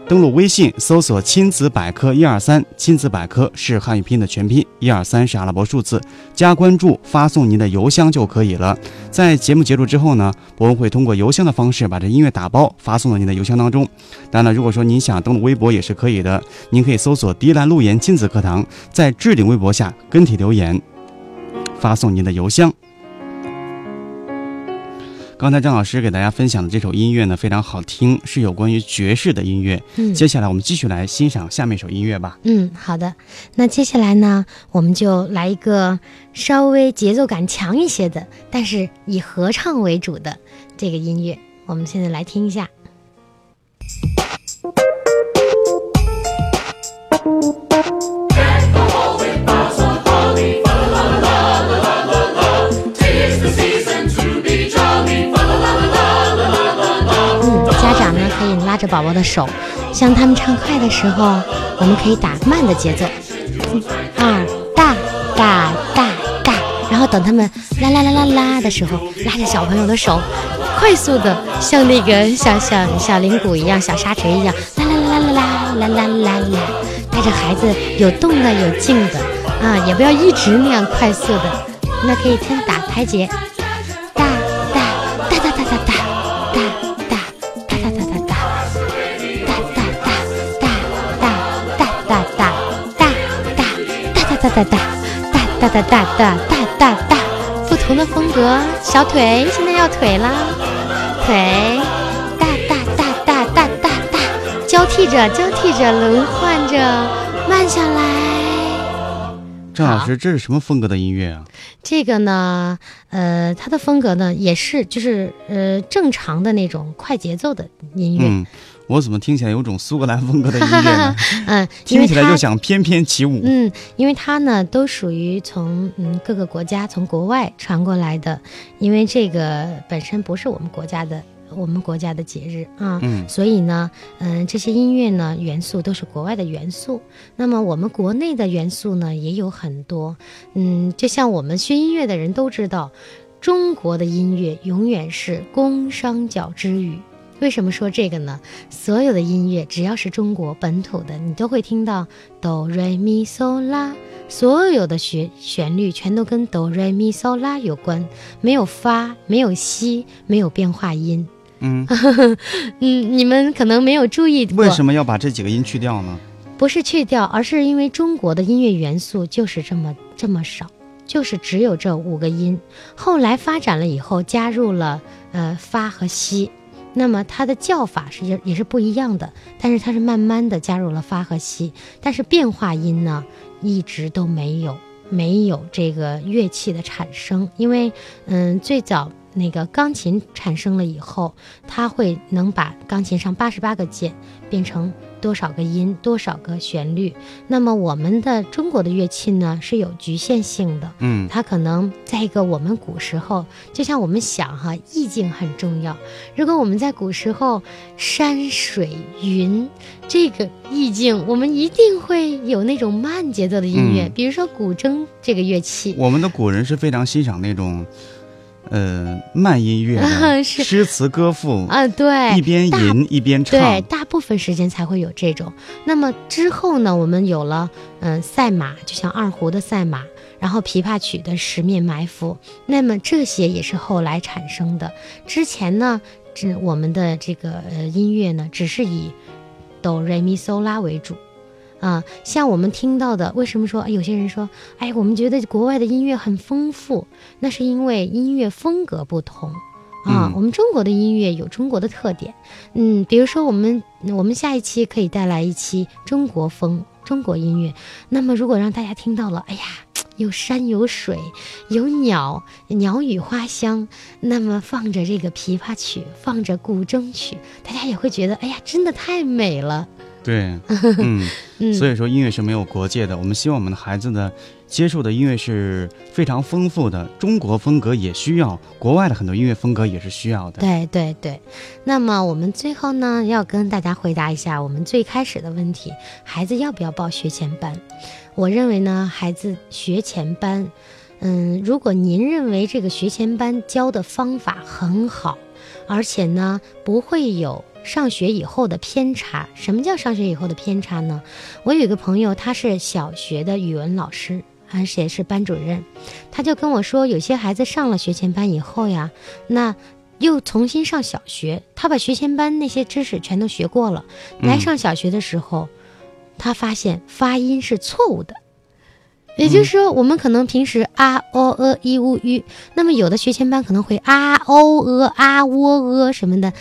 登录微信搜索“亲子百科一二三”，亲子百科是汉语拼音的全拼，一二三是阿拉伯数字，加关注，发送您的邮箱就可以了。在节目结束之后呢，博文会通过邮箱的方式把这音乐打包发送到您的邮箱当中。当然了，如果说您想登录微博也是可以的，您可以搜索“迪兰路言亲子课堂”，在置顶微博下跟帖留言，发送您的邮箱。刚才张老师给大家分享的这首音乐呢，非常好听，是有关于爵士的音乐。嗯接下来我们继续来欣赏下面一首音乐吧。嗯，好的。那接下来呢，我们就来一个稍微节奏感强一些的，但是以合唱为主的这个音乐。我们现在来听一下。宝宝的手，像他们唱快的时候，我们可以打慢的节奏，二大大大大，然后等他们啦啦啦啦啦的时候，拉着小朋友的手，快速的像那个小小小铃鼓一样，小沙锤一样，啦啦啦啦啦啦啦啦啦，带着孩子有动的有静的。啊，也不要一直那样快速的，那可以先打拍节，哒哒哒哒哒哒哒哒哒哒哒，不同的风格，小腿现在要腿啦，腿哒哒哒哒哒哒哒，交替着交替着轮换着，慢下来。张老师，这是什么风格的音乐啊？这个呢，呃，它的风格呢也是就是呃正常的那种快节奏的音乐，嗯，我怎么听起来有种苏格兰风格的音乐呢？嗯，听起来就想翩翩起舞。嗯，因为它呢都属于从嗯各个国家从国外传过来的，因为这个本身不是我们国家的我们国家的节日啊，嗯所以呢，嗯、这些音乐呢元素都是国外的元素。那么我们国内的元素呢也有很多，嗯，就像我们学音乐的人都知道，中国的音乐永远是工商角之语。为什么说这个呢？所有的音乐只要是中国本土的，你都会听到哆瑞咪嗦啦，所有的旋旋律全都跟哆瑞咪嗦啦有关，没有发，没有西，没有变化音。嗯，嗯，你们可能没有注意过，为什么要把这几个音去掉呢？不是去掉，而是因为中国的音乐元素就是这么这么少，就是只有这五个音。后来发展了以后，加入了呃发和西，那么它的叫法是也也是不一样的，但是它是慢慢的加入了发和西，但是变化音呢一直都没有没有这个乐器的产生，因为嗯最早那个钢琴产生了以后，它会能把钢琴上八十八个键变成多少个音、多少个旋律。那么我们的中国的乐器呢是有局限性的，嗯，它可能在一个我们古时候，就像我们想哈，意境很重要。如果我们在古时候山水云这个意境，我们一定会有那种慢节奏的音乐，嗯比如说古筝这个乐器。我们的古人是非常欣赏那种，呃，慢音乐 诗词歌赋，啊，对，一边吟一边唱。对，大部分时间才会有这种。那么之后呢，我们有了嗯、赛马，就像二胡的赛马，然后琵琶曲的十面埋伏，那么这些也是后来产生的。之前呢，这我们的这个呃音乐呢，只是以哆来咪嗦拉为主。啊，像我们听到的，为什么说哎有些人说，哎，我们觉得国外的音乐很丰富，那是因为音乐风格不同。啊，嗯我们中国的音乐有中国的特点，嗯，比如说我们我们下一期可以带来一期中国风中国音乐。那么如果让大家听到了，哎呀，有山有水，有鸟，鸟语花香，那么放着这个琵琶曲，放着古筝曲，大家也会觉得，哎呀，真的太美了。对，嗯，嗯，所以说音乐是没有国界的。我们希望我们的孩子呢，接受的音乐是非常丰富的，中国风格也需要，国外的很多音乐风格也是需要的。对对对，那么我们最后呢，要跟大家回答一下我们最开始的问题：孩子要不要报学前班？我认为呢，孩子学前班，嗯，如果您认为这个学前班教的方法很好，而且呢不会有上学以后的偏差。什么叫上学以后的偏差呢？我有一个朋友，他是小学的语文老师，而且是班主任，他就跟我说，有些孩子上了学前班以后呀，那又重新上小学，他把学前班那些知识全都学过了，来嗯上小学的时候，他发现发音是错误的。也就是说，我们可能平时啊、哦、呃、一、乌、吁，那么有的学前班可能会啊、哦、呃、啊、喔、呃什么的，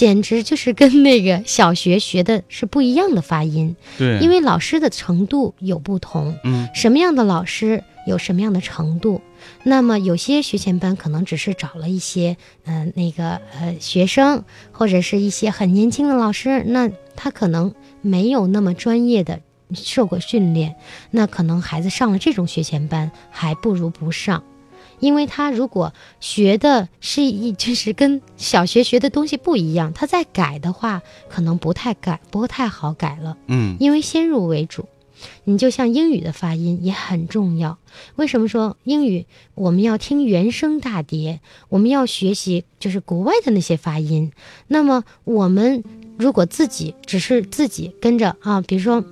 简直就是跟那个小学学的是不一样的发音，对，因为老师的程度有不同。嗯什么样的老师有什么样的程度。那么有些学前班可能只是找了一些嗯、呃那个呃学生，或者是一些很年轻的老师，那他可能没有那么专业的受过训练，那可能孩子上了这种学前班还不如不上。因为他如果学的是一 就是跟小学学的东西不一样，他再改的话，可能不太改，不太好改了。嗯因为先入为主。你就像英语的发音也很重要。为什么说英语我们要听原声大碟，我们要学习就是国外的那些发音？那么我们如果自己只是自己跟着啊，比如说。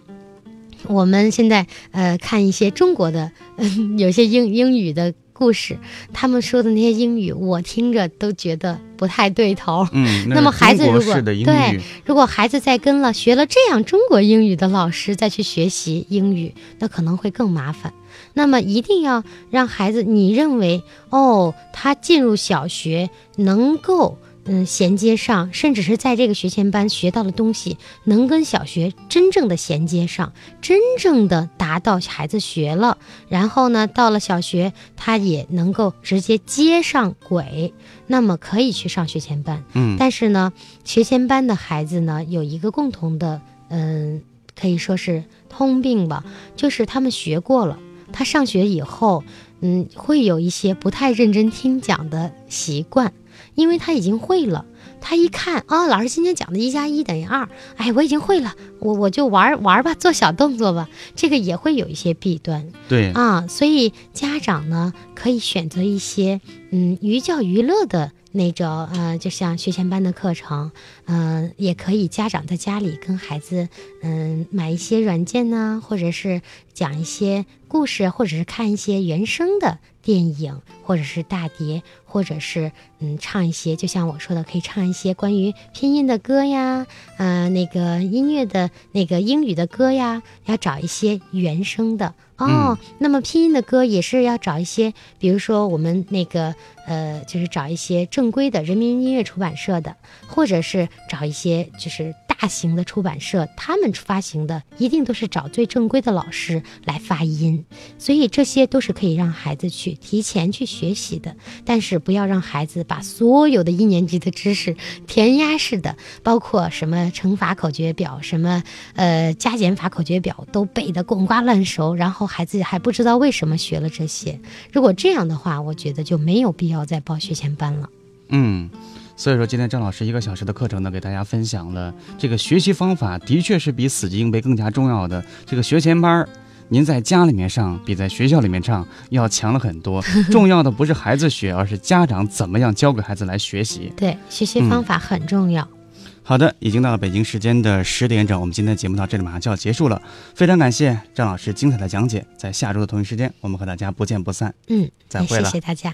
我们现在呃看一些中国的，嗯，有些英英语的故事，他们说的那些英语，我听着都觉得不太对头。嗯，那么孩子如果对，如果孩子在跟了学了这样中国英语的老师再去学习英语，那可能会更麻烦。那么一定要让孩子，你认为哦，他进入小学能够嗯衔接上，甚至是在这个学前班学到的东西，能跟小学真正的衔接上，真正的达到孩子学了，然后呢，到了小学他也能够直接接上轨，那么可以去上学前班。嗯但是呢，学前班的孩子呢，有一个共同的，嗯，可以说是通病吧，就是他们学过了，他上学以后，嗯，会有一些不太认真听讲的习惯，因为他已经会了。他一看啊、老师今天讲的一加一等于二，哎，我已经会了，我我就玩玩吧，做小动作吧，这个也会有一些弊端。对，啊，所以家长呢可以选择一些嗯寓教于乐的那种呃，就像学前班的课程，嗯、也可以家长在家里跟孩子嗯、买一些软件呢，或者是讲一些故事，或者是看一些原声的电影，或者是大碟，或者是嗯唱一些，就像我说的，可以唱一些关于拼音的歌呀，呃，那个音乐的那个英语的歌呀，要找一些原声的哦。那么拼音的歌也是要找一些，比如说我们那个呃，就是找一些正规的人民音乐出版社的，或者是找一些就是大型的出版社，他们发行的一定都是找最正规的老师来发音，所以这些都是可以让孩子去提前去学习的。但是不要让孩子把所有的一年级的知识填鸭式的，包括什么乘法口诀表、什么呃加减法口诀表都背得滚瓜烂熟，然后孩子还不知道为什么学了这些。如果这样的话，我觉得就没有必要再报学前班了。嗯，所以说今天郑老师一个小时的课程呢，给大家分享了这个学习方法，的确是比死记硬背更加重要的。这个学前班儿，您在家里面上比在学校里面上 要强了很多。重要的不是孩子学，而是家长怎么样教给孩子来学习。对，学习方法很重要。好的，已经到了北京时间的十点整，我们今天的节目到这里马上就要结束了。非常感谢张老师精彩的讲解，在下周的同一时间，我们和大家不见不散。嗯，再会了谢谢大家。